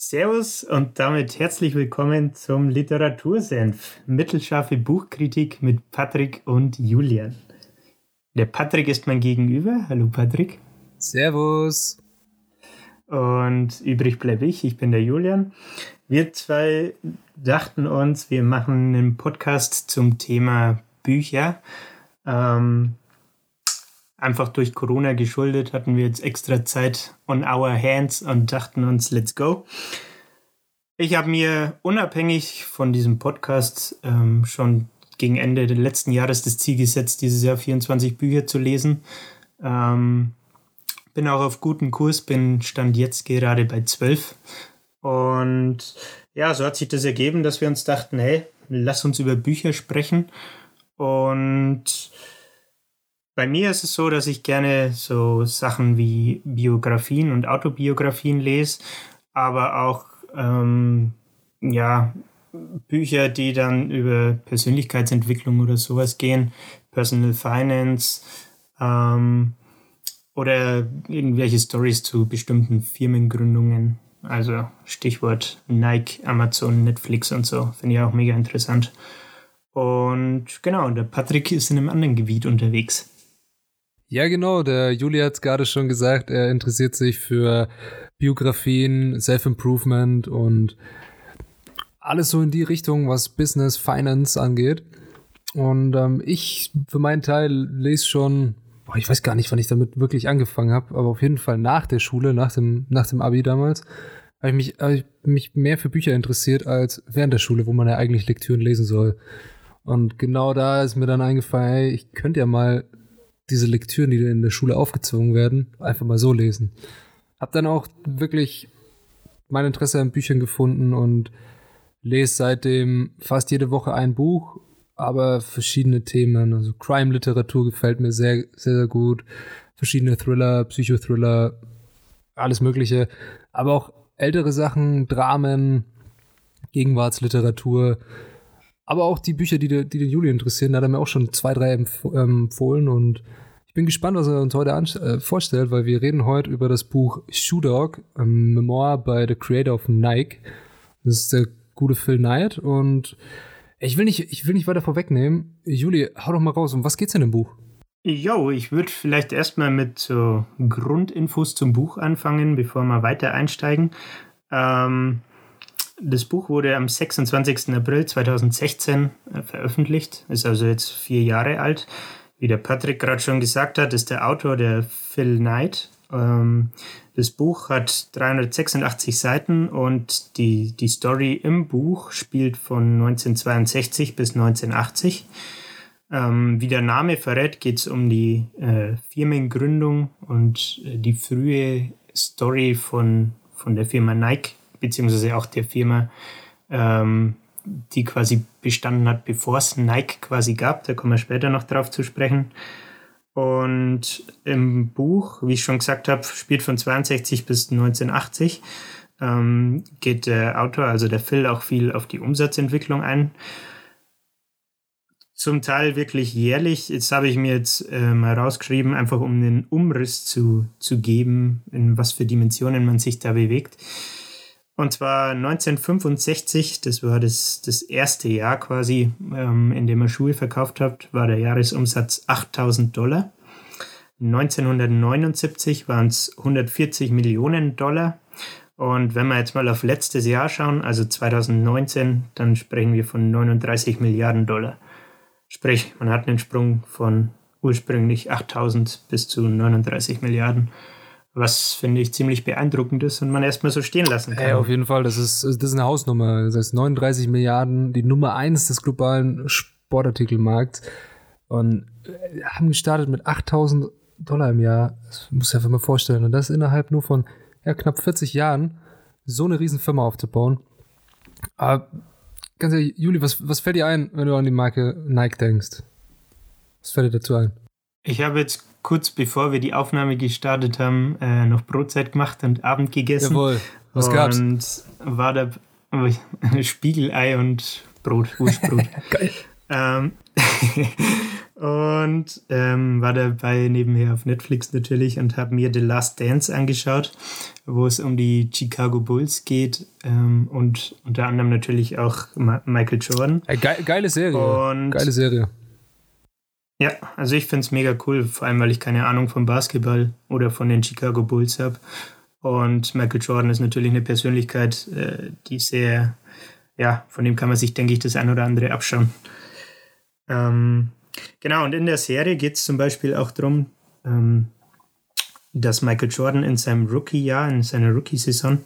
Servus und damit herzlich willkommen zum Literatursenf. Mittelscharfe Buchkritik mit Patrick und Julian. Der Patrick ist mein Gegenüber. Hallo Patrick. Servus. Und übrig bleibe ich. Ich bin der Julian. Wir zwei dachten uns, wir machen einen Podcast zum Thema Bücher. Ähm, einfach durch Corona geschuldet hatten wir jetzt extra Zeit on our hands und dachten uns, let's go. Ich habe mir unabhängig von diesem Podcast ähm, schon gegen Ende des letzten Jahres das Ziel gesetzt, dieses Jahr 24 Bücher zu lesen. Ähm, bin auch auf guten Kurs, bin stand jetzt gerade bei 12. Und ja, so hat sich das ergeben, dass wir uns dachten, hey, lass uns über Bücher sprechen. Und bei mir ist es so, dass ich gerne so Sachen wie Biografien und Autobiografien lese, aber auch ähm, ja, Bücher, die dann über Persönlichkeitsentwicklung oder sowas gehen, Personal Finance ähm, oder irgendwelche Stories zu bestimmten Firmengründungen. Also Stichwort Nike, Amazon, Netflix und so. Finde ich auch mega interessant. Und genau, der Patrick ist in einem anderen Gebiet unterwegs. Ja, genau. Der Juli hat es gerade schon gesagt, er interessiert sich für Biografien, Self-Improvement und alles so in die Richtung, was Business, Finance angeht. Und ähm, ich für meinen Teil lese schon, boah, ich weiß gar nicht, wann ich damit wirklich angefangen habe, aber auf jeden Fall nach der Schule, nach dem, nach dem Abi damals, habe ich, mich, hab ich mich mehr für Bücher interessiert als während der Schule, wo man ja eigentlich Lektüren lesen soll. Und genau da ist mir dann eingefallen, hey, ich könnte ja mal diese Lektüren, die in der Schule aufgezwungen werden, einfach mal so lesen. Hab dann auch wirklich mein Interesse an Büchern gefunden und lese seitdem fast jede Woche ein Buch, aber verschiedene Themen. Also Crime-Literatur gefällt mir sehr, sehr, sehr gut. Verschiedene Thriller, Psychothriller, alles Mögliche. Aber auch ältere Sachen, Dramen, Gegenwartsliteratur. Aber auch die Bücher, die, die den Juli interessieren, da hat er mir auch schon zwei, drei ähm, empfohlen und ich bin gespannt, was er uns heute äh, vorstellt, weil wir reden heute über das Buch Shoe Dog, ein Memoir by the Creator of Nike. Das ist der gute Phil Knight und ich will nicht, ich will nicht weiter vorwegnehmen. Juli, hau doch mal raus. Um was geht's in dem Buch? Jo, ich würde vielleicht erstmal mit so Grundinfos zum Buch anfangen, bevor wir weiter einsteigen. Ähm, das Buch wurde am 26. April 2016 äh, veröffentlicht, ist also jetzt vier Jahre alt. Wie der Patrick gerade schon gesagt hat, ist der Autor der Phil Knight. Ähm, das Buch hat 386 Seiten und die, die Story im Buch spielt von 1962 bis 1980. Ähm, wie der Name verrät, geht es um die äh, Firmengründung und äh, die frühe Story von, von der Firma Nike beziehungsweise auch der Firma, ähm, die quasi bestanden hat, bevor es Nike quasi gab. Da kommen wir später noch drauf zu sprechen. Und im Buch, wie ich schon gesagt habe, spielt von 62 bis 1980, ähm, geht der Autor, also der Phil, auch viel auf die Umsatzentwicklung ein. Zum Teil wirklich jährlich. Jetzt habe ich mir jetzt äh, mal rausgeschrieben, einfach um einen Umriss zu, zu geben, in was für Dimensionen man sich da bewegt. Und zwar 1965, das war das, das erste Jahr quasi, ähm, in dem er Schuhe verkauft hat, war der Jahresumsatz 8000 Dollar. 1979 waren es 140 Millionen Dollar. Und wenn wir jetzt mal auf letztes Jahr schauen, also 2019, dann sprechen wir von 39 Milliarden Dollar. Sprich, man hat einen Sprung von ursprünglich 8000 bis zu 39 Milliarden was finde ich ziemlich beeindruckend ist und man erstmal so stehen lassen kann. Ja, auf jeden Fall, das ist, das ist eine Hausnummer. Das heißt 39 Milliarden, die Nummer eins des globalen Sportartikelmarkts und äh, haben gestartet mit 8000 Dollar im Jahr. Das muss ich einfach mal vorstellen. Und das innerhalb nur von ja, knapp 40 Jahren so eine riesen Firma aufzubauen. Aber ganz ehrlich, Juli, was, was fällt dir ein, wenn du an die Marke Nike denkst? Was fällt dir dazu ein? Ich habe jetzt kurz bevor wir die Aufnahme gestartet haben, äh, noch Brotzeit gemacht und Abend gegessen. Jawohl. Was gab's? Und war da Spiegelei und Brot, Wurstbrot. Geil. Ähm, und ähm, war dabei nebenher auf Netflix natürlich und habe mir The Last Dance angeschaut, wo es um die Chicago Bulls geht ähm, und unter anderem natürlich auch Ma Michael Jordan. Ge geile Serie. Und geile Serie. Ja, also ich finde es mega cool, vor allem weil ich keine Ahnung vom Basketball oder von den Chicago Bulls habe. Und Michael Jordan ist natürlich eine Persönlichkeit, äh, die sehr, ja, von dem kann man sich, denke ich, das ein oder andere abschauen. Ähm, genau, und in der Serie geht es zum Beispiel auch darum, ähm, dass Michael Jordan in seinem Rookie-Jahr, in seiner Rookie-Saison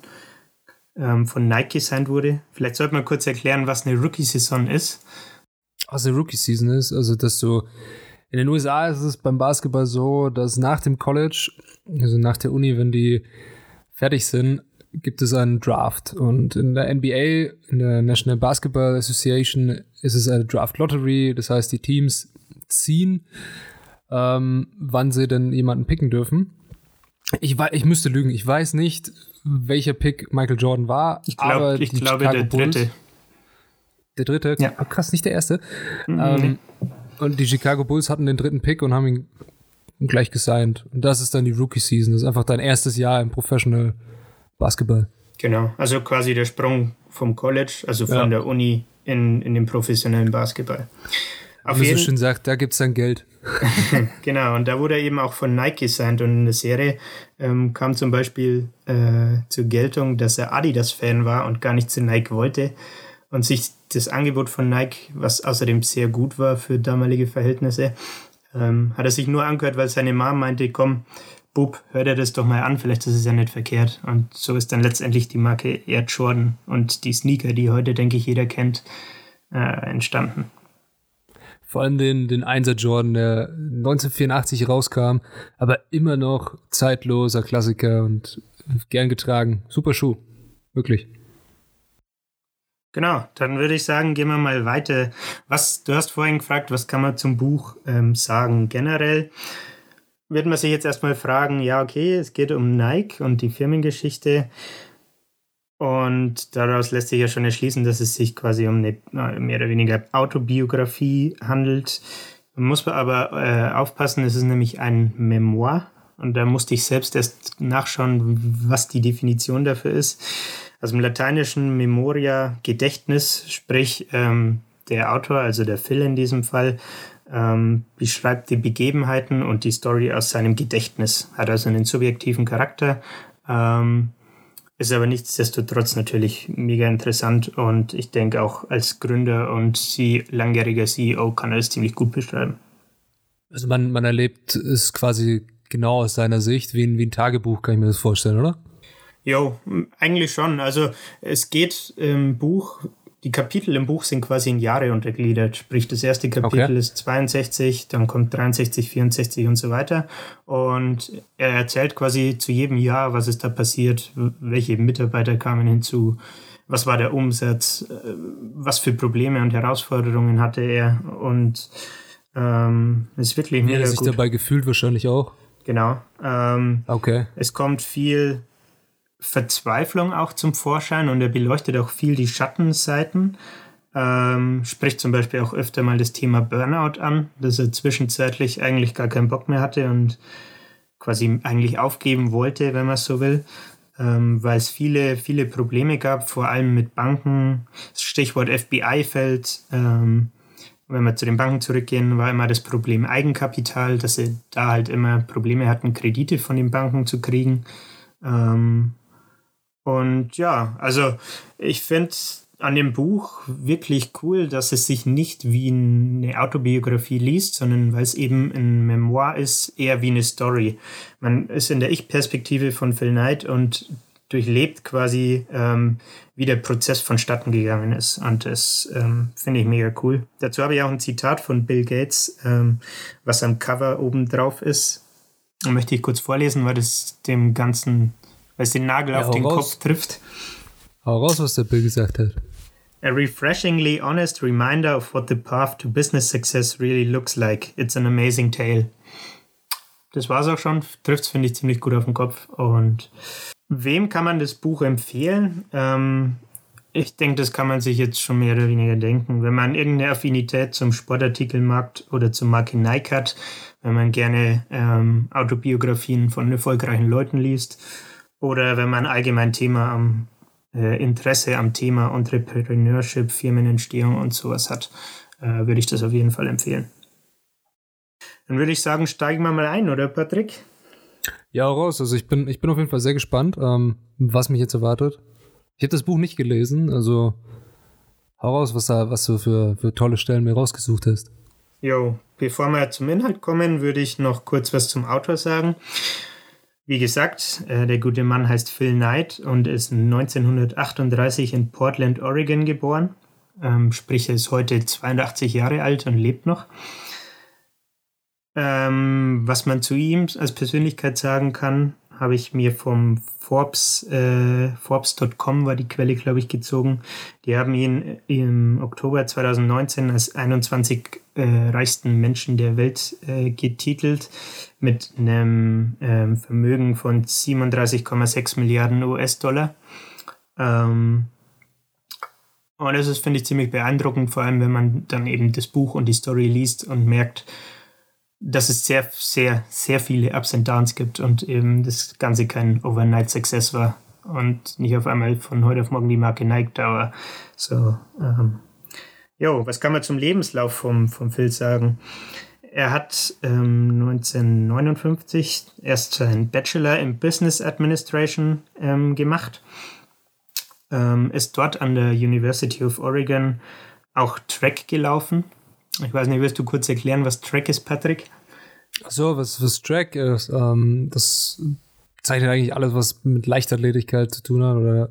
ähm, von Nike gesigned wurde. Vielleicht sollte man kurz erklären, was eine Rookie-Saison ist. Was eine Rookie-Season ist, also dass du in den USA ist es beim Basketball so, dass nach dem College, also nach der Uni, wenn die fertig sind, gibt es einen Draft. Und in der NBA, in der National Basketball Association, ist es eine Draft Lottery. Das heißt, die Teams ziehen, ähm, wann sie denn jemanden picken dürfen. Ich, ich müsste lügen. Ich weiß nicht, welcher Pick Michael Jordan war. Ich, glaub, ich glaube, Chicago der Bulls, dritte. Der dritte? Ja. Krass, nicht der erste. Mhm. Ähm, und die Chicago Bulls hatten den dritten Pick und haben ihn gleich gesigned. Und das ist dann die Rookie Season. Das ist einfach dein erstes Jahr im Professional Basketball. Genau, also quasi der Sprung vom College, also von ja. der Uni in, in den professionellen Basketball. Auf Wie man so schön sagt, da gibt es dann Geld. genau, und da wurde er eben auch von Nike gesigned und in der Serie ähm, kam zum Beispiel äh, zur Geltung, dass er Adidas-Fan war und gar nicht zu Nike wollte und sich das Angebot von Nike, was außerdem sehr gut war für damalige Verhältnisse, ähm, hat er sich nur angehört, weil seine Mom meinte, komm, Bub, hör dir das doch mal an, vielleicht ist es ja nicht verkehrt. Und so ist dann letztendlich die Marke Air Jordan und die Sneaker, die heute, denke ich, jeder kennt, äh, entstanden. Vor allem den, den 1er Jordan, der 1984 rauskam, aber immer noch zeitloser Klassiker und gern getragen. Super Schuh. Wirklich. Genau, dann würde ich sagen, gehen wir mal weiter. Was, du hast vorhin gefragt, was kann man zum Buch ähm, sagen? Generell wird man sich jetzt erstmal fragen, ja, okay, es geht um Nike und die Firmengeschichte. Und daraus lässt sich ja schon erschließen, dass es sich quasi um eine mehr oder weniger Autobiografie handelt. Man muss aber äh, aufpassen, es ist nämlich ein Memoir. Und da musste ich selbst erst nachschauen, was die Definition dafür ist. Also im lateinischen Memoria Gedächtnis, sprich ähm, der Autor, also der Phil in diesem Fall, ähm, beschreibt die Begebenheiten und die Story aus seinem Gedächtnis. Hat also einen subjektiven Charakter, ähm, ist aber nichtsdestotrotz natürlich mega interessant und ich denke auch als Gründer und sie, langjähriger CEO kann er es ziemlich gut beschreiben. Also man, man erlebt es quasi genau aus seiner Sicht, wie ein, wie ein Tagebuch, kann ich mir das vorstellen, oder? Jo, eigentlich schon. Also es geht im Buch, die Kapitel im Buch sind quasi in Jahre untergliedert. Sprich, das erste Kapitel okay. ist 62, dann kommt 63, 64 und so weiter. Und er erzählt quasi zu jedem Jahr, was ist da passiert, welche Mitarbeiter kamen hinzu, was war der Umsatz, äh, was für Probleme und Herausforderungen hatte er. Und ähm, ist wirklich Wie hat er sich gut. dabei gefühlt wahrscheinlich auch. Genau. Ähm, okay. Es kommt viel Verzweiflung auch zum Vorschein und er beleuchtet auch viel die Schattenseiten. Ähm, spricht zum Beispiel auch öfter mal das Thema Burnout an, dass er zwischenzeitlich eigentlich gar keinen Bock mehr hatte und quasi eigentlich aufgeben wollte, wenn man so will, ähm, weil es viele, viele Probleme gab, vor allem mit Banken. Das Stichwort FBI fällt. Ähm, wenn wir zu den Banken zurückgehen, war immer das Problem Eigenkapital, dass sie da halt immer Probleme hatten, Kredite von den Banken zu kriegen. Ähm, und ja, also ich finde an dem Buch wirklich cool, dass es sich nicht wie eine Autobiografie liest, sondern weil es eben ein Memoir ist, eher wie eine Story. Man ist in der Ich-Perspektive von Phil Knight und durchlebt quasi, ähm, wie der Prozess vonstatten gegangen ist. Und das ähm, finde ich mega cool. Dazu habe ich auch ein Zitat von Bill Gates, ähm, was am Cover oben drauf ist. Und möchte ich kurz vorlesen, weil das dem Ganzen weil es den Nagel ja, auf den raus. Kopf trifft. Hau raus, was der Bill gesagt hat. A refreshingly honest reminder of what the path to business success really looks like. It's an amazing tale. Das war's auch schon. Trifft es, finde ich, ziemlich gut auf den Kopf. Und wem kann man das Buch empfehlen? Ähm, Ich denke, das kann man sich jetzt schon mehr oder weniger denken. Wenn man irgendeine Affinität zum Sportartikelmarkt oder zum Marke Nike hat, wenn man gerne ähm, Autobiografien von erfolgreichen Leuten liest oder wenn man allgemein Thema am äh, Interesse am Thema Entrepreneurship, Firmenentstehung und sowas hat, äh, würde ich das auf jeden Fall empfehlen. Dann würde ich sagen, steigen wir mal ein, oder Patrick? Ja, raus. Also ich bin, ich bin auf jeden Fall sehr gespannt, ähm, was mich jetzt erwartet. Ich habe das Buch nicht gelesen, also hau raus, was, da, was du für, für tolle Stellen mir rausgesucht hast. Jo, bevor wir zum Inhalt kommen, würde ich noch kurz was zum Autor sagen. Wie gesagt, äh, der gute Mann heißt Phil Knight und ist 1938 in Portland, Oregon geboren. Ähm, sprich, er ist heute 82 Jahre alt und lebt noch. Ähm, was man zu ihm als Persönlichkeit sagen kann, habe ich mir vom Forbes, äh, Forbes.com war die Quelle, glaube ich, gezogen. Die haben ihn im Oktober 2019 als 21 äh, reichsten Menschen der Welt äh, getitelt mit einem ähm, Vermögen von 37,6 Milliarden US-Dollar. Ähm, und das ist, finde ich, ziemlich beeindruckend, vor allem wenn man dann eben das Buch und die Story liest und merkt, dass es sehr, sehr, sehr viele Ups und Downs gibt und eben das Ganze kein Overnight-Success war und nicht auf einmal von heute auf morgen die Marke Nike Dauer. So, ähm, jo, was kann man zum Lebenslauf vom, vom Phil sagen? Er hat ähm, 1959 erst seinen Bachelor in Business Administration ähm, gemacht, ähm, ist dort an der University of Oregon auch Track gelaufen ich weiß nicht, willst du kurz erklären, was Track ist, Patrick? So, was, was Track ist, ähm, das zeichnet eigentlich alles, was mit Leichtathletigkeit zu tun hat. Oder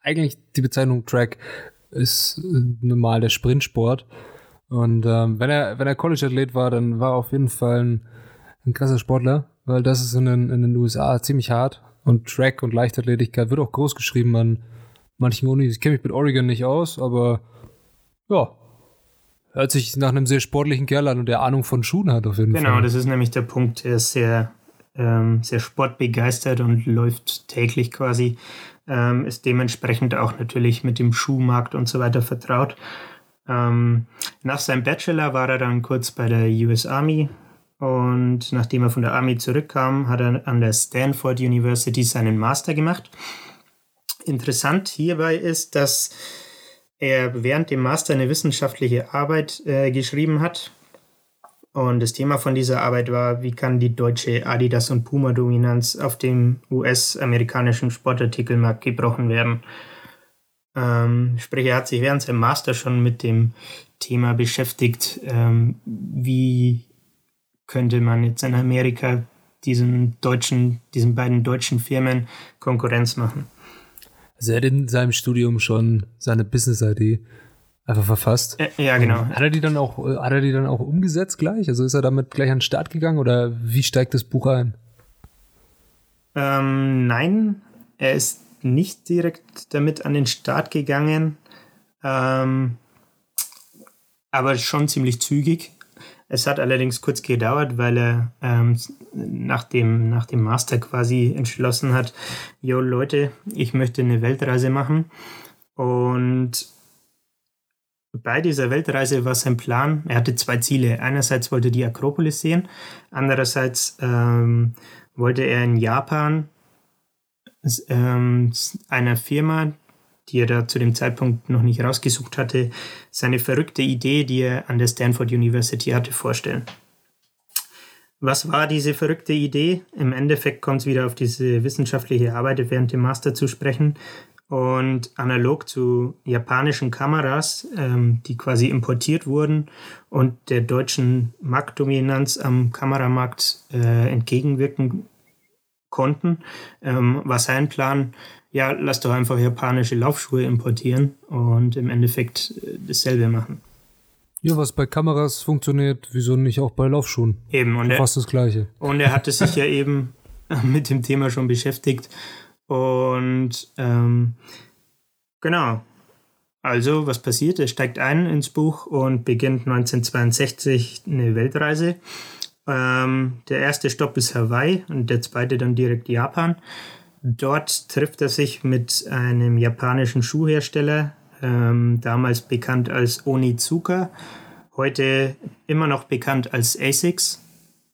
eigentlich die Bezeichnung Track ist normal der Sprintsport. Und ähm, wenn er, wenn er College-Athlet war, dann war er auf jeden Fall ein, ein krasser Sportler, weil das ist in den, in den USA ziemlich hart. Und Track und Leichtathletigkeit wird auch groß geschrieben an manchen Unis. Ich kenne mich mit Oregon nicht aus, aber ja, hört sich nach einem sehr sportlichen Kerl an und der Ahnung von Schuhen hat auf jeden genau, Fall. Genau, das ist nämlich der Punkt. Er ist sehr, ähm, sehr sportbegeistert und läuft täglich quasi. Ähm, ist dementsprechend auch natürlich mit dem Schuhmarkt und so weiter vertraut. Ähm, nach seinem Bachelor war er dann kurz bei der US Army und nachdem er von der Army zurückkam, hat er an der Stanford University seinen Master gemacht. Interessant hierbei ist, dass er während dem Master eine wissenschaftliche Arbeit äh, geschrieben hat. Und das Thema von dieser Arbeit war, wie kann die deutsche Adidas- und Puma-Dominanz auf dem US-amerikanischen Sportartikelmarkt gebrochen werden. Ähm, sprich, hat sich während seinem Master schon mit dem Thema beschäftigt, ähm, wie könnte man jetzt in Amerika diesen deutschen, diesen beiden deutschen Firmen Konkurrenz machen. Also er hat in seinem Studium schon seine Business-ID einfach verfasst. Ja, genau. Hat er die dann auch, hat er die dann auch umgesetzt gleich? Also ist er damit gleich an den Start gegangen oder wie steigt das Buch ein? Ähm, nein, er ist nicht direkt damit an den Start gegangen, ähm, aber schon ziemlich zügig. Es hat allerdings kurz gedauert, weil er ähm, nach, dem, nach dem Master quasi entschlossen hat, jo Leute, ich möchte eine Weltreise machen. Und bei dieser Weltreise war sein Plan, er hatte zwei Ziele. Einerseits wollte er die Akropolis sehen, andererseits ähm, wollte er in Japan ähm, einer Firma, die er da zu dem Zeitpunkt noch nicht rausgesucht hatte, seine verrückte Idee, die er an der Stanford University hatte, vorstellen. Was war diese verrückte Idee? Im Endeffekt kommt es wieder auf diese wissenschaftliche Arbeit während dem Master zu sprechen. Und analog zu japanischen Kameras, ähm, die quasi importiert wurden und der deutschen Marktdominanz am Kameramarkt äh, entgegenwirken konnten, ähm, war sein Plan, ja, lass doch einfach japanische Laufschuhe importieren und im Endeffekt äh, dasselbe machen. Ja, was bei Kameras funktioniert, wieso nicht auch bei Laufschuhen? Eben, und er, fast das Gleiche. Und er hatte sich ja eben mit dem Thema schon beschäftigt. Und ähm, genau. Also, was passiert? Er steigt ein ins Buch und beginnt 1962 eine Weltreise. Ähm, der erste Stopp ist Hawaii und der zweite dann direkt Japan. dort trifft er sich mit einem japanischen Schuhhersteller, ähm, damals bekannt als Onizuka, heute immer noch bekannt als ASICS.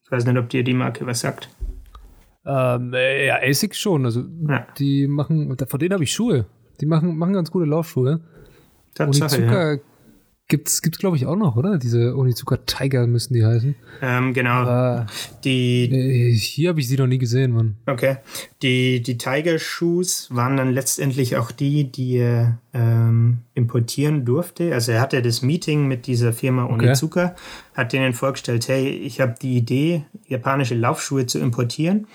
Ich weiß nicht, ob dir die Marke was sagt. Ähm, äh, ja, ASICS schon. Also ja. die machen, von denen habe ich Schuhe. Die machen, machen ganz gute Laufschuhe. Tatsache, Onizuka ja. Gibt's, gibt's glaube ich auch noch, oder? Diese Onizuka Tiger müssen die heißen. Ähm, genau. Aber die äh, hier habe ich sie noch nie gesehen, Mann. Okay. Die, die Tiger Shoes waren dann letztendlich auch die, die er ähm, importieren durfte. Also er hatte das Meeting mit dieser Firma Onizuka, okay. hat denen vorgestellt, hey, ich habe die Idee, japanische Laufschuhe zu importieren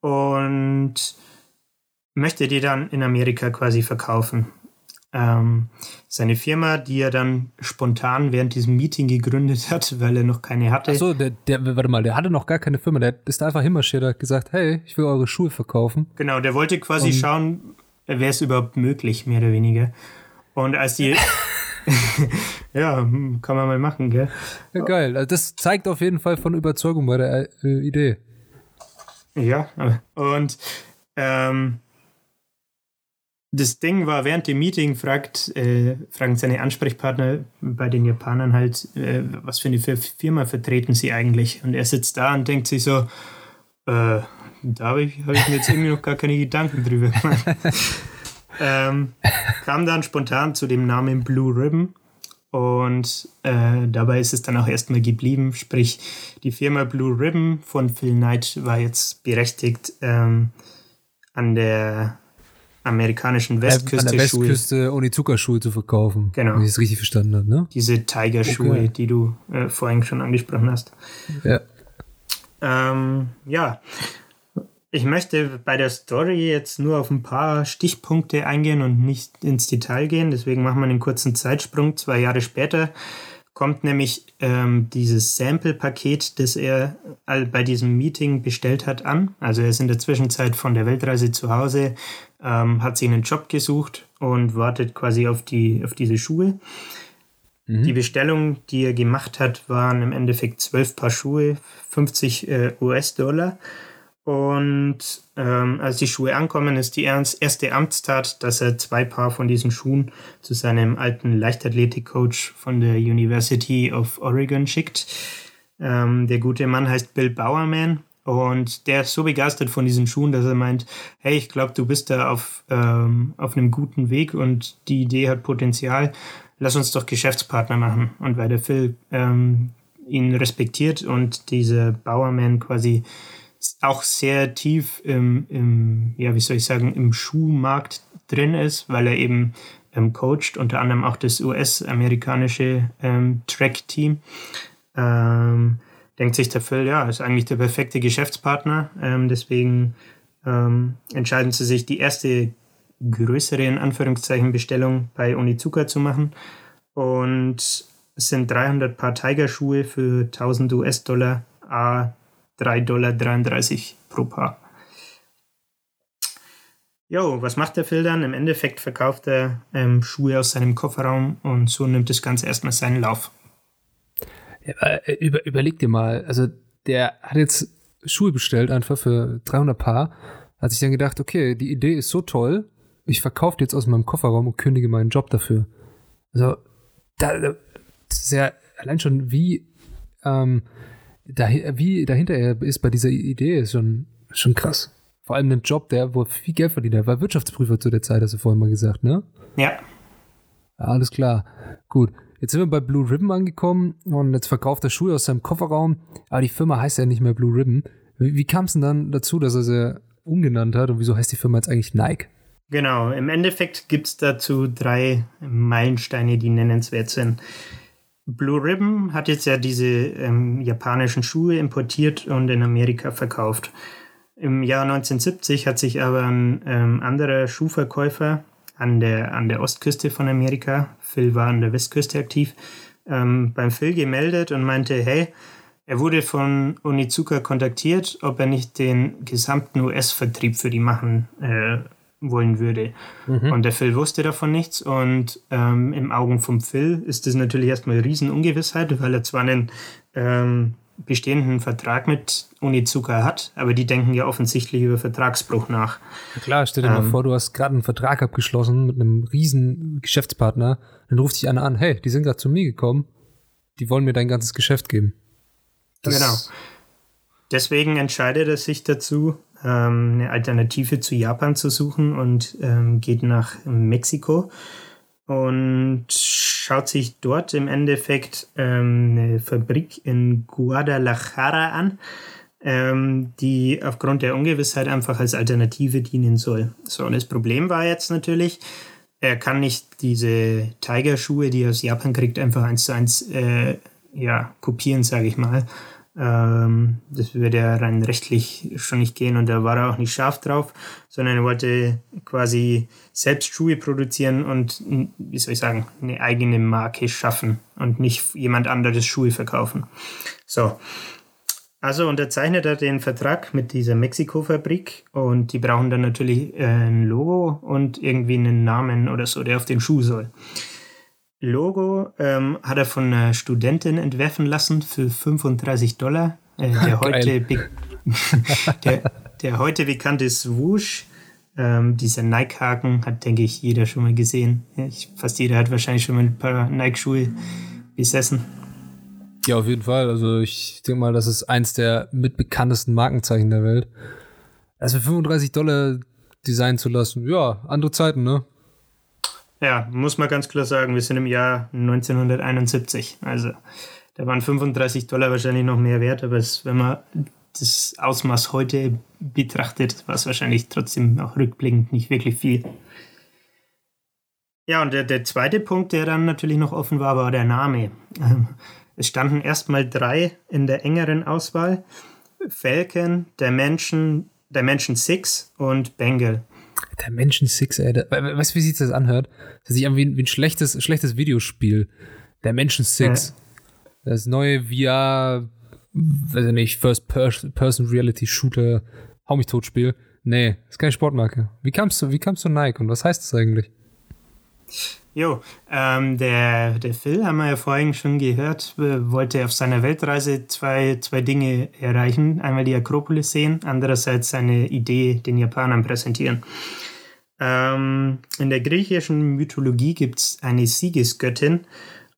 und möchte die dann in Amerika quasi verkaufen. Ähm, seine Firma, die er dann spontan während diesem Meeting gegründet hat, weil er noch keine hatte. Achso, der, der, warte mal, der hatte noch gar keine Firma, der ist einfach hinmarschiert, hat gesagt, hey, ich will eure Schuhe verkaufen. Genau, der wollte quasi Und schauen, wäre es überhaupt möglich, mehr oder weniger. Und als die. ja, hm, kann man mal machen, gell? Ja, geil. Also das zeigt auf jeden Fall von Überzeugung bei der äh, Idee. Ja, und ähm, das Ding war, während dem Meeting fragt, äh, fragen seine Ansprechpartner bei den Japanern halt, äh, was für eine Firma vertreten sie eigentlich? Und er sitzt da und denkt sich so, äh, da habe ich, hab ich mir jetzt irgendwie noch gar keine Gedanken drüber gemacht. ähm, kam dann spontan zu dem Namen Blue Ribbon und äh, dabei ist es dann auch erstmal geblieben. Sprich, die Firma Blue Ribbon von Phil Knight war jetzt berechtigt, ähm, an der amerikanischen Westküste. An der Westküste Onizuka-Schuhe zu verkaufen. Genau. Wenn ich es richtig verstanden habe, ne? Diese Tiger-Schuhe, okay. die du äh, vorhin schon angesprochen hast. Ja. Ähm, ja. Ich möchte bei der Story jetzt nur auf ein paar Stichpunkte eingehen und nicht ins Detail gehen. Deswegen machen wir einen kurzen Zeitsprung. Zwei Jahre später kommt nämlich ähm, dieses Sample-Paket, das er bei diesem Meeting bestellt hat, an. Also er ist in der Zwischenzeit von der Weltreise zu Hause, ähm, hat sich einen Job gesucht und wartet quasi auf, die, auf diese Schuhe. Mhm. Die Bestellung, die er gemacht hat, waren im Endeffekt zwölf Paar Schuhe, 50 äh, US-Dollar. Und ähm, als die Schuhe ankommen, ist die erste Amtstat, dass er zwei Paar von diesen Schuhen zu seinem alten Leichtathletik-Coach von der University of Oregon schickt. Ähm, der gute Mann heißt Bill Bowerman und der ist so begeistert von diesen Schuhen, dass er meint, hey, ich glaube, du bist da auf, ähm, auf einem guten Weg und die Idee hat Potenzial. Lass uns doch Geschäftspartner machen. Und weil der Phil ähm, ihn respektiert und dieser Bowerman quasi auch sehr tief im, im, ja, wie soll ich sagen, im Schuhmarkt drin ist, weil er eben ähm, coacht, unter anderem auch das US-amerikanische ähm, Track-Team. Ähm, denkt sich der Phil, ja, ist eigentlich der perfekte Geschäftspartner. Ähm, deswegen ähm, entscheiden sie sich, die erste größere, in Anführungszeichen, Bestellung bei Onizuka zu machen. Und es sind 300 Paar Tiger-Schuhe für 1000 US-Dollar, a 3,33 Dollar pro Paar. Jo, was macht der Phil dann? Im Endeffekt verkauft er ähm, Schuhe aus seinem Kofferraum und so nimmt das Ganze erstmal seinen Lauf. Äh, über, überleg dir mal, also der hat jetzt Schuhe bestellt einfach für 300 Paar. Hat sich dann gedacht, okay, die Idee ist so toll, ich verkaufe jetzt aus meinem Kofferraum und kündige meinen Job dafür. Also, da, das ist ja allein schon wie ähm, da, wie dahinter er ist bei dieser Idee, ist schon, schon krass. Vor allem einen Job, der, wo viel Geld verdient. Er war Wirtschaftsprüfer zu der Zeit, hast du vorhin mal gesagt, ne? Ja. Alles klar. Gut. Jetzt sind wir bei Blue Ribbon angekommen und jetzt verkauft er Schuhe aus seinem Kofferraum. Aber die Firma heißt ja nicht mehr Blue Ribbon. Wie, wie kam es denn dann dazu, dass er sie umgenannt hat und wieso heißt die Firma jetzt eigentlich Nike? Genau, im Endeffekt gibt es dazu drei Meilensteine, die nennenswert sind. Blue Ribbon hat jetzt ja diese ähm, japanischen Schuhe importiert und in Amerika verkauft. Im Jahr 1970 hat sich aber ein ähm, anderer Schuhverkäufer an der, an der Ostküste von Amerika, Phil war an der Westküste aktiv, ähm, beim Phil gemeldet und meinte, hey, er wurde von Onizuka kontaktiert, ob er nicht den gesamten US-Vertrieb für die machen äh, wollen würde. Mhm. Und der Phil wusste davon nichts. Und ähm, im Augen vom Phil ist das natürlich erstmal Riesenungewissheit, weil er zwar einen ähm, bestehenden Vertrag mit Unizuka hat, aber die denken ja offensichtlich über Vertragsbruch nach. Klar, stell dir ähm, mal vor, du hast gerade einen Vertrag abgeschlossen mit einem riesen Geschäftspartner, dann ruft dich einer an, hey, die sind gerade zu mir gekommen, die wollen mir dein ganzes Geschäft geben. Das genau. Deswegen entscheidet er sich dazu, ähm, eine Alternative zu Japan zu suchen und ähm, geht nach Mexiko und schaut sich dort im Endeffekt ähm, eine Fabrik in Guadalajara an, ähm, die aufgrund der Ungewissheit einfach als Alternative dienen soll. So, und das Problem war jetzt natürlich, er kann nicht diese Tiger-Schuhe, die er aus Japan kriegt, einfach eins zu eins äh, ja, kopieren, sage ich mal. Ähm, das würde ja rein rechtlich schon nicht gehen und da war er auch nicht scharf drauf, sondern er wollte quasi selbst Schuhe produzieren und, wie soll ich sagen, eine eigene Marke schaffen und nicht jemand anderes Schuhe verkaufen. So. Also unterzeichnet er den Vertrag mit dieser Mexiko-Fabrik und die brauchen dann natürlich äh, ein Logo und irgendwie einen Namen oder so, der auf den Schuh soll. Logo ähm, hat er von einer Studentin entwerfen lassen für 35 Dollar. Äh, der, heute der, der, heute bekannte Swoosh, ähm, dieser Nike-Haken, hat, denke ich, jeder schon mal gesehen. Ich, fast jeder hat wahrscheinlich schon mal ein paar Nike-Schuhe besessen. Ja, auf jeden Fall. Also ich denke mal, das ist eins der mitbekanntesten Markenzeichen der Welt. Also für 35 Dollar designen zu lassen, ja, andere Zeiten, ne? Ja, muss man ganz klar sagen, wir sind im Jahr 1971. Also da waren 35 Dollar wahrscheinlich noch mehr wert, aber es, wenn man das Ausmaß heute betrachtet, war es wahrscheinlich trotzdem auch rückblickend nicht wirklich viel. Ja, und der, der zweite Punkt, der dann natürlich noch offen war, war der Name. Ähm, es standen erstmal drei in der engeren Auswahl. Falcon, der Menschen Six und Bengal. Der Menschen Six, ey. Der, weißt du, wie sich das anhört? Das sich an wie ein, schlechtes, schlechtes Videospiel. Der Menschen Six. Ja. Das neue VR, weiß ich nicht, First Person Reality Shooter, hau mich tot Spiel. Nee, ist keine Sportmarke. Wie kamst du, wie kamst du Nike und was heißt das eigentlich? Jo, ähm, der, der Phil, haben wir ja vorhin schon gehört, wollte auf seiner Weltreise zwei, zwei Dinge erreichen. Einmal die Akropolis sehen, andererseits seine Idee den Japanern präsentieren. Ähm, in der griechischen Mythologie gibt es eine Siegesgöttin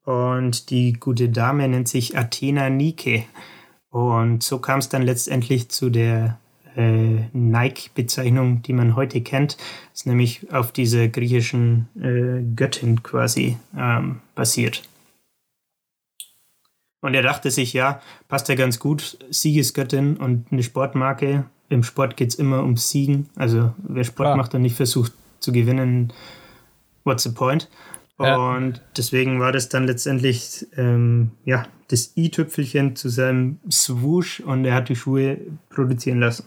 und die gute Dame nennt sich Athena Nike. Und so kam es dann letztendlich zu der äh, Nike-Bezeichnung, die man heute kennt, ist nämlich auf dieser griechischen äh, Göttin quasi ähm, basiert. Und er dachte sich, ja, passt ja ganz gut, Siegesgöttin und eine Sportmarke. Im Sport geht es immer um Siegen. Also wer Sport Klar. macht und nicht versucht zu gewinnen, what's the point? Ja. Und deswegen war das dann letztendlich ähm, ja, das i-Tüpfelchen zu seinem Swoosh und er hat die Schuhe produzieren lassen.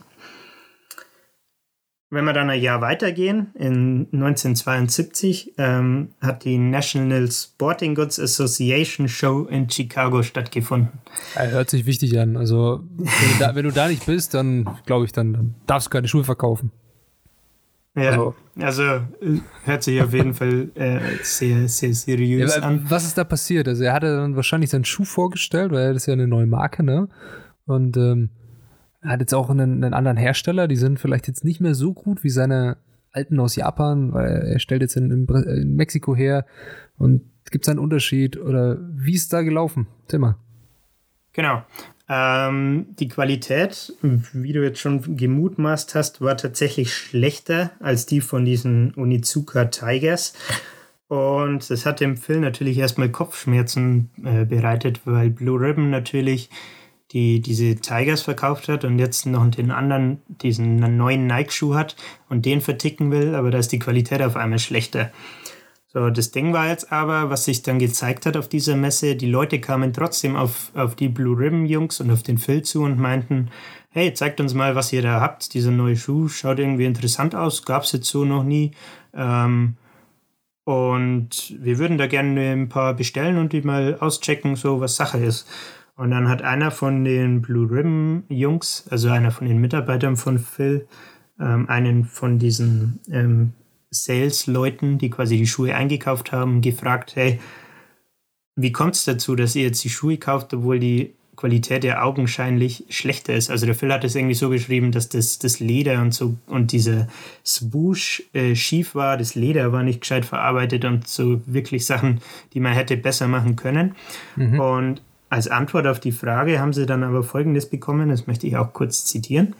Wenn wir dann ein Jahr weitergehen, in 1972 ähm, hat die National Sporting Goods Association Show in Chicago stattgefunden. Hört sich wichtig an. Also, wenn du da, wenn du da nicht bist, dann glaube ich, dann, dann, darfst du keine Schuhe verkaufen. Ja, also, also hört sich auf jeden Fall äh, sehr, sehr seriös ja, an. Was ist da passiert? Also, er hatte dann wahrscheinlich seinen Schuh vorgestellt, weil das ist ja eine neue Marke, ne? Und ähm, er hat jetzt auch einen, einen, anderen Hersteller, die sind vielleicht jetzt nicht mehr so gut wie seine alten aus Japan, weil er stellt jetzt in, in Mexiko her. Und gibt es einen Unterschied oder wie ist da gelaufen? Thema. Genau. Ähm, die Qualität, wie du jetzt schon gemutmaßt hast, war tatsächlich schlechter als die von diesen Onizuka Tigers. Und das hat dem Phil natürlich erstmal Kopfschmerzen äh, bereitet, weil Blue Ribbon natürlich die diese Tigers verkauft hat und jetzt noch den anderen, diesen neuen Nike-Schuh hat und den verticken will, aber da ist die Qualität auf einmal schlechter. So, das Ding war jetzt aber, was sich dann gezeigt hat auf dieser Messe, die Leute kamen trotzdem auf, auf die Blue Ribbon Jungs und auf den Phil zu und meinten, hey, zeigt uns mal, was ihr da habt. Dieser neue Schuh schaut irgendwie interessant aus, gab es jetzt so noch nie. Ähm, und wir würden da gerne ein paar bestellen und die mal auschecken, so was Sache ist. Und dann hat einer von den Blue Ribbon Jungs, also einer von den Mitarbeitern von Phil, ähm, einen von diesen ähm, Sales-Leuten, die quasi die Schuhe eingekauft haben, gefragt, hey, wie kommt es dazu, dass ihr jetzt die Schuhe kauft, obwohl die Qualität ja augenscheinlich schlechter ist. Also der Phil hat es irgendwie so beschrieben, dass das, das Leder und so und dieser Swoosh äh, schief war, das Leder war nicht gescheit verarbeitet und so wirklich Sachen, die man hätte besser machen können. Mhm. Und als Antwort auf die Frage haben sie dann aber Folgendes bekommen, das möchte ich auch kurz zitieren.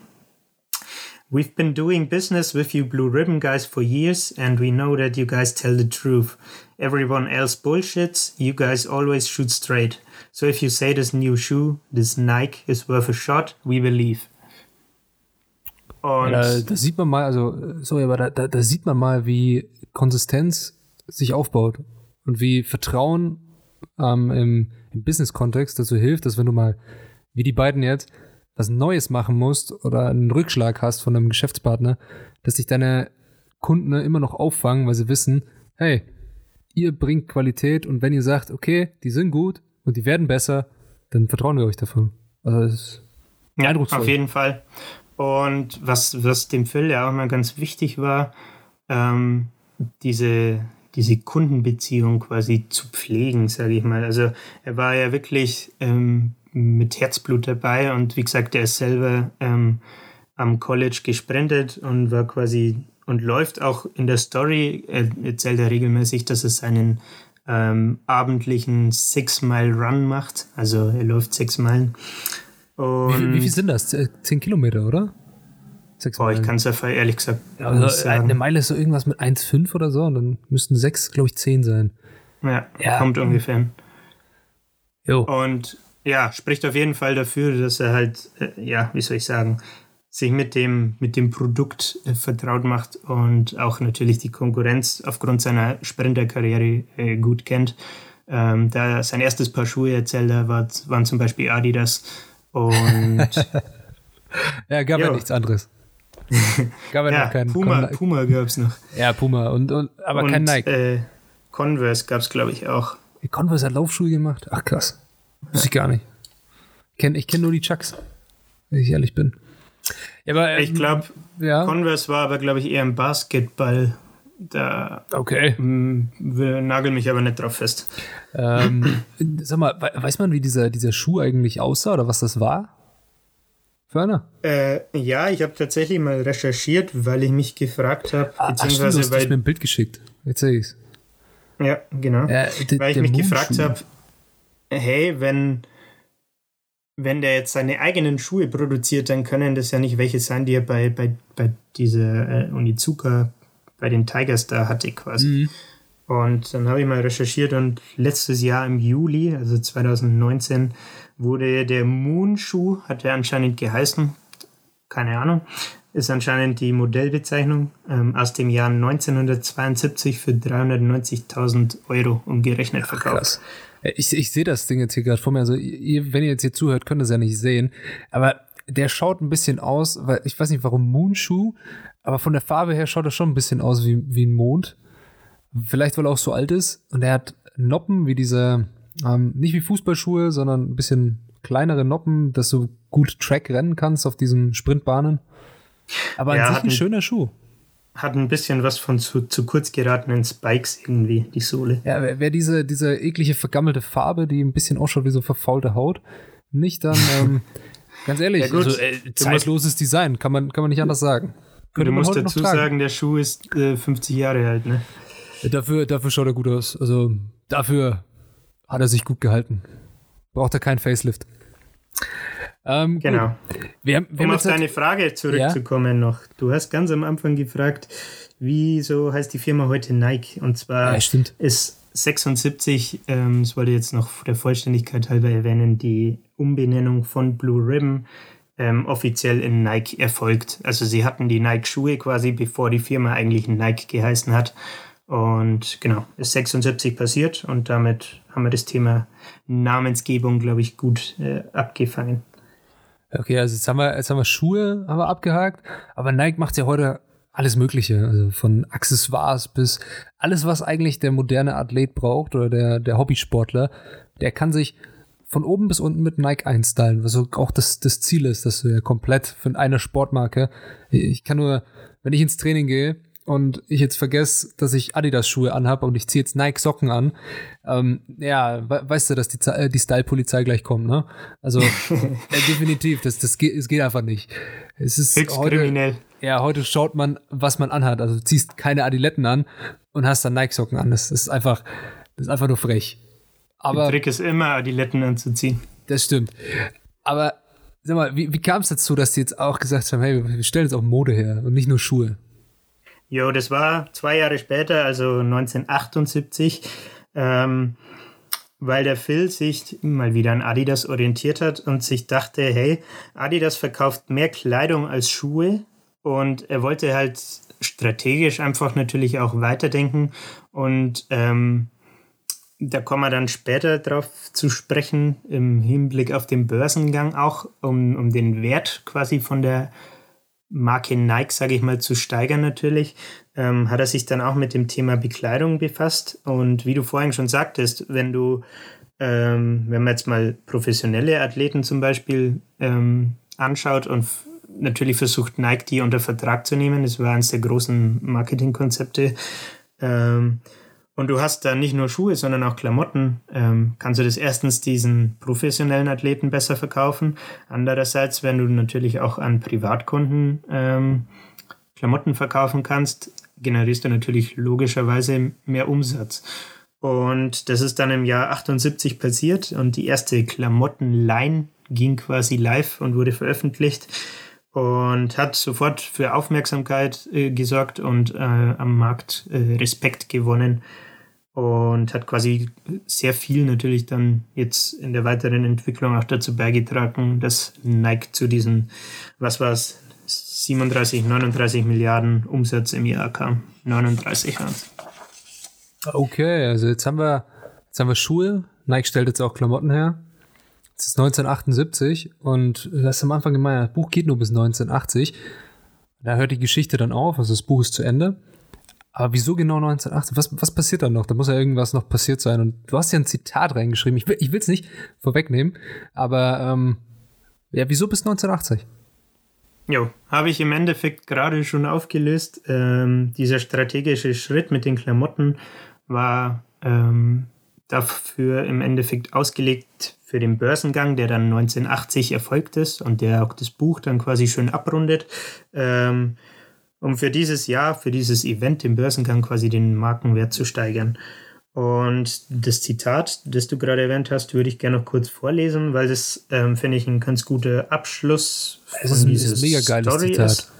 We've been doing business with you Blue Ribbon guys for years, and we know that you guys tell the truth. Everyone else bullshits, you guys always shoot straight. So if you say this new shoe, this Nike is worth a shot, we believe. Und ja, da, sieht man mal, also, sorry, aber da, da, da sieht man mal, wie Konsistenz sich aufbaut und wie Vertrauen ähm, im, im Business-Kontext dazu hilft, dass wenn du mal, wie die beiden jetzt, was Neues machen musst oder einen Rückschlag hast von einem Geschäftspartner, dass sich deine Kunden immer noch auffangen, weil sie wissen, hey, ihr bringt Qualität und wenn ihr sagt, okay, die sind gut und die werden besser, dann vertrauen wir euch davon. Also das ist ja. Auf jeden Fall. Und was, was dem Phil ja auch mal ganz wichtig war, ähm, diese, diese Kundenbeziehung quasi zu pflegen, sage ich mal. Also er war ja wirklich ähm, mit Herzblut dabei und wie gesagt, er ist selber ähm, am College gesprintet und war quasi und läuft auch in der Story, er erzählt er regelmäßig, dass er seinen ähm, abendlichen Six-Mile-Run macht. Also er läuft sechs Meilen. Und wie, wie, viel sind das? Zehn Kilometer, oder? Sechs Boah, ich kann es ja ehrlich gesagt ja, also Eine Meile ist so irgendwas mit 1,5 oder so und dann müssten sechs, glaube ich, zehn sein. Ja, ja. kommt ungefähr hin. Jo. Und ja, spricht auf jeden Fall dafür, dass er halt, äh, ja, wie soll ich sagen, sich mit dem, mit dem Produkt äh, vertraut macht und auch natürlich die Konkurrenz aufgrund seiner Sprinterkarriere äh, gut kennt. Ähm, da sein erstes Paar Schuhe erzählt er, war, waren zum Beispiel Adidas und ja, gab jo. ja nichts anderes. gab ja, ja noch keinen Puma, Con Puma gab es noch. Ja, Puma und, und aber und, kein Nike. Äh, Converse gab es, glaube ich, auch. Converse hat Laufschuhe gemacht? Ach krass. Weiß ich gar nicht. Ich kenne ich kenn nur die Chucks, wenn ich ehrlich bin. Ja, aber, ähm, ich glaube, ja. Converse war aber, glaube ich, eher im Basketball. Da okay. nagel mich aber nicht drauf fest. Ähm, sag mal, weiß man, wie dieser, dieser Schuh eigentlich aussah oder was das war? Für einer? Äh, ja, ich habe tatsächlich mal recherchiert, weil ich mich gefragt habe, ah, beziehungsweise ach stimmt, du hast mir ein Bild geschickt. Jetzt sehe ich's. Ja, genau. Äh, weil ich mich gefragt habe, hey, wenn, wenn der jetzt seine eigenen Schuhe produziert, dann können das ja nicht welche sein, die er bei, bei, bei dieser äh, Unizuka, bei den Tigers da hatte quasi. Mhm. Und dann habe ich mal recherchiert und letztes Jahr im Juli, also 2019, wurde der Moon-Schuh, hat er anscheinend geheißen, keine Ahnung, ist anscheinend die Modellbezeichnung ähm, aus dem Jahr 1972 für 390.000 Euro umgerechnet verkauft. Ach, äh, ich, ich sehe das Ding jetzt hier gerade vor mir. Also, ihr, wenn ihr jetzt hier zuhört, könnt ihr es ja nicht sehen. Aber der schaut ein bisschen aus, weil ich weiß nicht warum Moonshoe, aber von der Farbe her schaut er schon ein bisschen aus wie, wie ein Mond. Vielleicht, weil er auch so alt ist. Und er hat Noppen wie diese, ähm, nicht wie Fußballschuhe, sondern ein bisschen kleinere Noppen, dass du gut Track rennen kannst auf diesen Sprintbahnen. Aber ja, an sich ein schöner Schuh hat ein bisschen was von zu, zu kurz geratenen Spikes irgendwie, die Sohle. Ja, wer, wer diese, diese eklige vergammelte Farbe, die ein bisschen ausschaut wie so verfaulte Haut, nicht dann, ähm, ganz ehrlich, ja, also, äh, zeitloses Design, kann man, kann man nicht anders sagen. Könnte du musst dazu sagen, der Schuh ist äh, 50 Jahre alt, ne? Dafür, dafür schaut er gut aus. Also dafür hat er sich gut gehalten. Braucht er keinen Facelift. Ähm, genau. Wir, wir um auf deine Frage zurückzukommen ja? noch. Du hast ganz am Anfang gefragt, wieso heißt die Firma heute Nike? Und zwar ja, ist 76, ähm, das wollte ich jetzt noch der Vollständigkeit halber erwähnen, die Umbenennung von Blue Ribbon ähm, offiziell in Nike erfolgt. Also sie hatten die Nike-Schuhe quasi, bevor die Firma eigentlich Nike geheißen hat. Und genau, ist 76 passiert und damit haben wir das Thema Namensgebung, glaube ich, gut äh, abgefangen. Okay, also jetzt haben wir, jetzt haben wir Schuhe haben wir abgehakt, aber Nike macht ja heute alles Mögliche, also von Accessoires bis alles, was eigentlich der moderne Athlet braucht oder der, der Hobbysportler, der kann sich von oben bis unten mit Nike einstylen, was auch das, das Ziel ist, dass du ja komplett von einer Sportmarke, ich kann nur, wenn ich ins Training gehe und ich jetzt vergesse, dass ich Adidas-Schuhe anhabe und ich ziehe jetzt Nike-Socken an, ähm, ja, we weißt du, dass die, äh, die Style-Polizei gleich kommt, ne? Also äh, definitiv, das, das geht, es geht einfach nicht. Es ist Höchst heute, kriminell. Ja, heute schaut man, was man anhat. Also du ziehst keine Adiletten an und hast dann Nike-Socken an. Das ist einfach, das ist einfach nur frech. Aber Der Trick ist immer, Adiletten anzuziehen. das stimmt. Aber sag mal, wie, wie kam es dazu, dass die jetzt auch gesagt haben, hey, wir stellen jetzt auch Mode her und nicht nur Schuhe? Jo, das war zwei Jahre später, also 1978, ähm, weil der Phil sich mal wieder an Adidas orientiert hat und sich dachte, hey, Adidas verkauft mehr Kleidung als Schuhe und er wollte halt strategisch einfach natürlich auch weiterdenken und ähm, da kommen wir dann später drauf zu sprechen, im Hinblick auf den Börsengang auch, um, um den Wert quasi von der Marke Nike, sage ich mal, zu steigern natürlich, ähm, hat er sich dann auch mit dem Thema Bekleidung befasst. Und wie du vorhin schon sagtest, wenn du, ähm, wenn man jetzt mal professionelle Athleten zum Beispiel ähm, anschaut und natürlich versucht Nike die unter Vertrag zu nehmen, das war eines der großen Marketingkonzepte. Ähm, und du hast da nicht nur Schuhe, sondern auch Klamotten. Ähm, kannst du das erstens diesen professionellen Athleten besser verkaufen. Andererseits, wenn du natürlich auch an Privatkunden ähm, Klamotten verkaufen kannst, generierst du natürlich logischerweise mehr Umsatz. Und das ist dann im Jahr 78 passiert und die erste Klamottenline ging quasi live und wurde veröffentlicht und hat sofort für Aufmerksamkeit äh, gesorgt und äh, am Markt äh, Respekt gewonnen und hat quasi sehr viel natürlich dann jetzt in der weiteren Entwicklung auch dazu beigetragen, dass Nike zu diesen, was war es, 37, 39 Milliarden Umsatz im Jahr kam. 39 waren. Okay, also jetzt haben wir, jetzt haben wir Schuhe. Nike stellt jetzt auch Klamotten her. Es ist 1978 und du hast am Anfang gemeint, das Buch geht nur bis 1980. Da hört die Geschichte dann auf, also das Buch ist zu Ende. Aber wieso genau 1980? Was, was passiert dann noch? Da muss ja irgendwas noch passiert sein. Und du hast ja ein Zitat reingeschrieben. Ich will es nicht vorwegnehmen, aber ähm, ja, wieso bis 1980? Jo, habe ich im Endeffekt gerade schon aufgelöst. Ähm, dieser strategische Schritt mit den Klamotten war ähm, dafür im Endeffekt ausgelegt für den Börsengang, der dann 1980 erfolgt ist und der auch das Buch dann quasi schön abrundet. Ähm, um für dieses Jahr, für dieses Event, den Börsengang quasi den Markenwert zu steigern. Und das Zitat, das du gerade erwähnt hast, würde ich gerne noch kurz vorlesen, weil das, ähm, finde ich, ein ganz guter Abschluss Es ist ist mega geiles Zitat.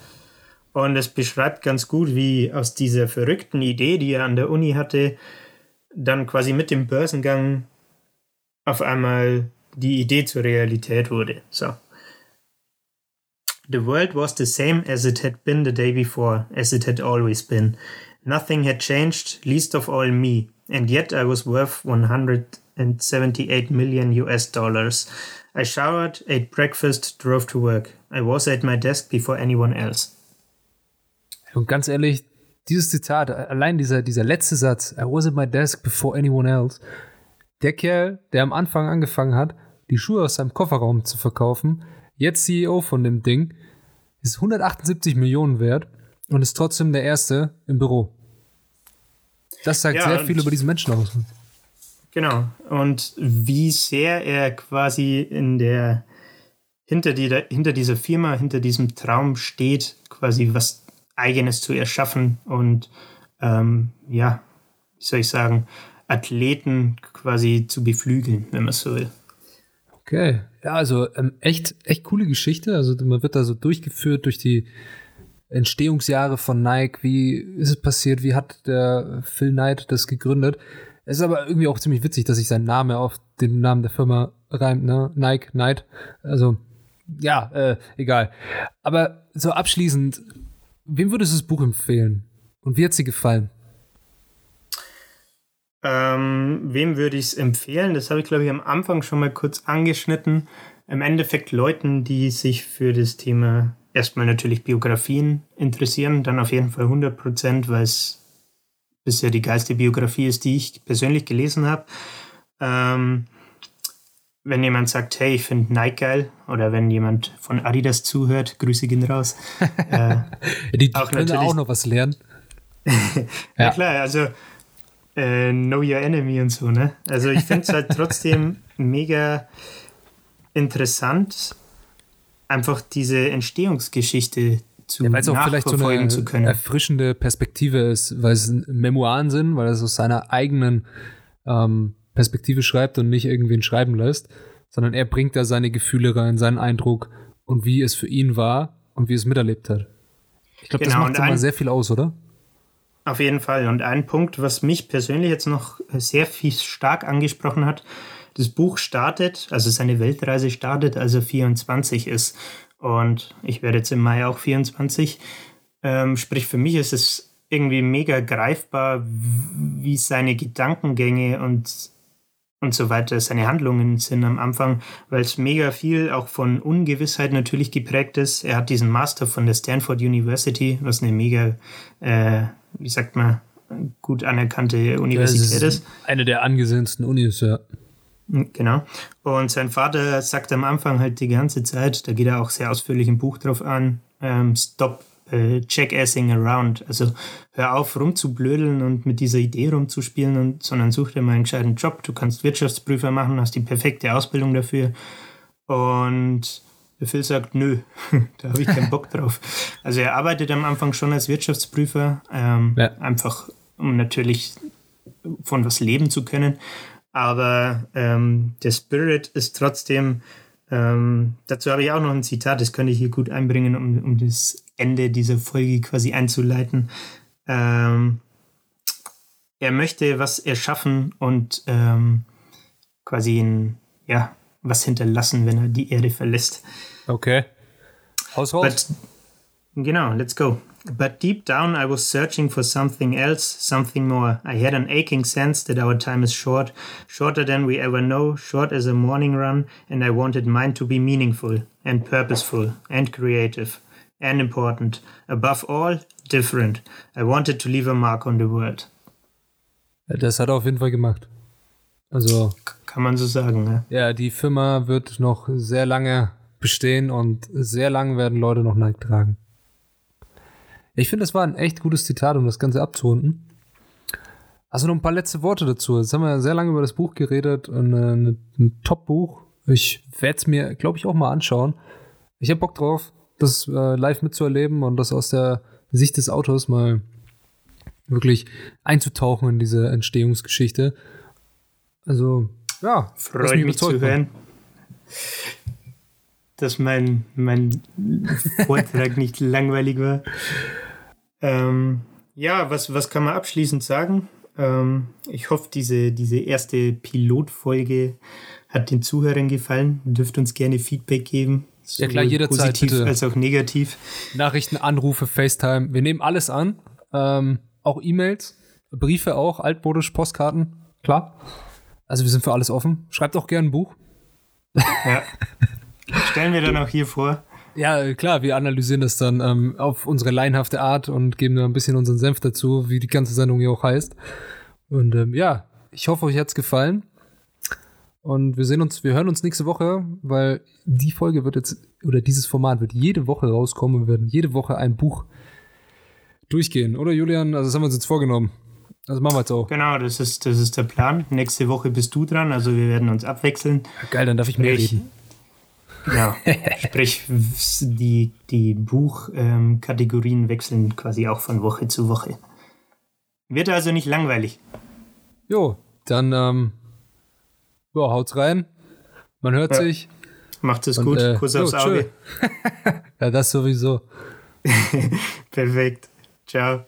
Und es beschreibt ganz gut, wie aus dieser verrückten Idee, die er an der Uni hatte, dann quasi mit dem Börsengang auf einmal die Idee zur Realität wurde. So. The world was the same as it had been the day before, as it had always been. Nothing had changed, least of all me, and yet I was worth 178 million US dollars. I showered, ate breakfast, drove to work. I was at my desk before anyone else. Und ganz ehrlich, dieses Zitat, allein dieser, dieser letzte Satz, I was at my desk before anyone else, der Kerl, der am Anfang angefangen hat, die Schuhe aus seinem Kofferraum zu verkaufen, jetzt CEO von dem Ding, ist 178 Millionen wert und ist trotzdem der Erste im Büro. Das sagt Ja, sehr viel über diesen Menschen aus. Genau. Und wie sehr er quasi in der hinter, die, hinter dieser Firma, hinter diesem Traum steht, quasi was Eigenes zu erschaffen und ähm, ja, wie soll ich sagen, Athleten quasi zu beflügeln, wenn man so will. Okay, ja, also ähm, echt, echt coole Geschichte. Also man wird da so durchgeführt durch die Entstehungsjahre von Nike. Wie ist es passiert? Wie hat der Phil Knight das gegründet? Es ist aber irgendwie auch ziemlich witzig, dass sich sein Name auf den Namen der Firma reimt, ne? Nike, Knight. Also, ja, äh, egal. Aber so abschließend, wem würdest du das Buch empfehlen? Und wie hat sie gefallen? Ähm, wem würde ich es empfehlen? Das habe ich, glaube ich, am Anfang schon mal kurz angeschnitten. Im Endeffekt Leuten, die sich für das Thema erstmal natürlich Biografien interessieren, dann auf jeden Fall 100 Prozent, weil es bisher die geilste Biografie ist, die ich persönlich gelesen habe. Ähm, wenn jemand sagt, hey, ich finde Nike geil, oder wenn jemand von Adidas zuhört, Grüße gehen raus. äh, Die, die Auch können natürlich- auch noch was lernen. ja, klar, also äh, Know Your Enemy und so, ne? Also ich finde es halt trotzdem mega interessant, einfach diese Entstehungsgeschichte zu ja, weil es auch vielleicht so eine zu können. erfrischende Perspektive ist, weil es Memoiren sind, weil er es aus seiner eigenen ähm, Perspektive schreibt und nicht irgendwen schreiben lässt, sondern er bringt da seine Gefühle rein, seinen Eindruck und wie es für ihn war und wie es miterlebt hat. Ich glaube, genau, das macht immer sehr viel aus, oder? Auf jeden Fall. Und ein Punkt, was mich persönlich jetzt noch sehr viel stark angesprochen hat, das Buch startet, also seine Weltreise startet, als er 24 ist. Und ich werde jetzt im Mai auch 24. Ähm, sprich, für mich ist es irgendwie mega greifbar, wie seine Gedankengänge und, und so weiter, seine Handlungen sind am Anfang, weil es mega viel auch von Ungewissheit natürlich geprägt ist. Er hat diesen Master von der Stanford University, was eine mega, äh, wie sagt man, gut anerkannte Universität ist. Eine der angesehensten Unis, ja. Genau. Und sein Vater sagt am Anfang halt die ganze Zeit, da geht er auch sehr ausführlich im Buch drauf an, ähm, stop äh, jackassing around. Also hör auf, rumzublödeln und mit dieser Idee rumzuspielen, und, sondern such dir mal einen gescheiten Job. Du kannst Wirtschaftsprüfer machen, hast die perfekte Ausbildung dafür. Und Phil sagt, nö, da habe ich keinen Bock drauf. Also er arbeitet am Anfang schon als Wirtschaftsprüfer, ähm, ja. einfach um natürlich von was leben zu können aber ähm, der Spirit ist trotzdem, ähm, dazu habe ich auch noch ein Zitat, das könnte ich hier gut einbringen, um, um das Ende dieser Folge quasi einzuleiten. Ähm, er möchte was erschaffen und ähm, quasi ein, ja, was hinterlassen, wenn er die Erde verlässt. Okay. Haushold? Genau, let's go. But deep down, I was searching for something else, something more. I had an aching sense that our time is short, shorter than we ever know, short as a morning run, and I wanted mine to be meaningful and purposeful and creative and important. Above all, different. I wanted to leave a mark on the world. Das hat er auf jeden Fall gemacht. Also. Kann man so sagen, ne? Ja, die Firma wird noch sehr lange bestehen und sehr lange werden Leute noch Nike tragen. Ich finde, das war ein echt gutes Zitat, um das Ganze abzurunden. Also noch ein paar letzte Worte dazu. Jetzt haben wir sehr lange über das Buch geredet. Ein, ein, ein Top-Buch. Ich werde es mir, glaube ich, auch mal anschauen. Ich habe Bock drauf, das äh, live mitzuerleben und das aus der Sicht des Autors mal wirklich einzutauchen in diese Entstehungsgeschichte. Also, ja, freut mich zu hören dass mein, mein Vortrag nicht langweilig war. Ähm, ja, was, was kann man abschließend sagen? Ähm, ich hoffe, diese, diese erste Pilotfolge hat den Zuhörern gefallen. Ihr dürft uns gerne Feedback geben. Ja klar, jederzeit. Positiv bitte. als auch negativ. Nachrichten, Anrufe, FaceTime. Wir nehmen alles an. Ähm, auch E-Mails, Briefe auch, altmodisch, Postkarten. Klar. Also wir sind für alles offen. Schreibt auch gerne ein Buch. Ja. Stellen wir dann auch hier vor. Ja, klar, wir analysieren das dann ähm, auf unsere leinhafte Art und geben da ein bisschen unseren Senf dazu, wie die ganze Sendung hier auch heißt. Und ähm, ja, ich hoffe, euch hat's gefallen. Und wir sehen uns, wir hören uns nächste Woche, weil die Folge wird jetzt, oder dieses Format wird jede Woche rauskommen. Wir werden jede Woche ein Buch durchgehen, oder Julian? Also das haben wir uns jetzt vorgenommen. Also machen wir jetzt auch. Genau, das ist, das ist der Plan. Nächste Woche bist du dran, also wir werden uns abwechseln. Geil, dann darf ich mehr reden. Ja, sprich, die, die Buchkategorien ähm, wechseln quasi auch von Woche zu Woche. Wird also nicht langweilig. Jo, dann ähm, ja, haut's rein. Man hört ja. sich. Macht es gut. Äh, Kuss jo, aufs Auge. ja, das sowieso. Perfekt. Ciao.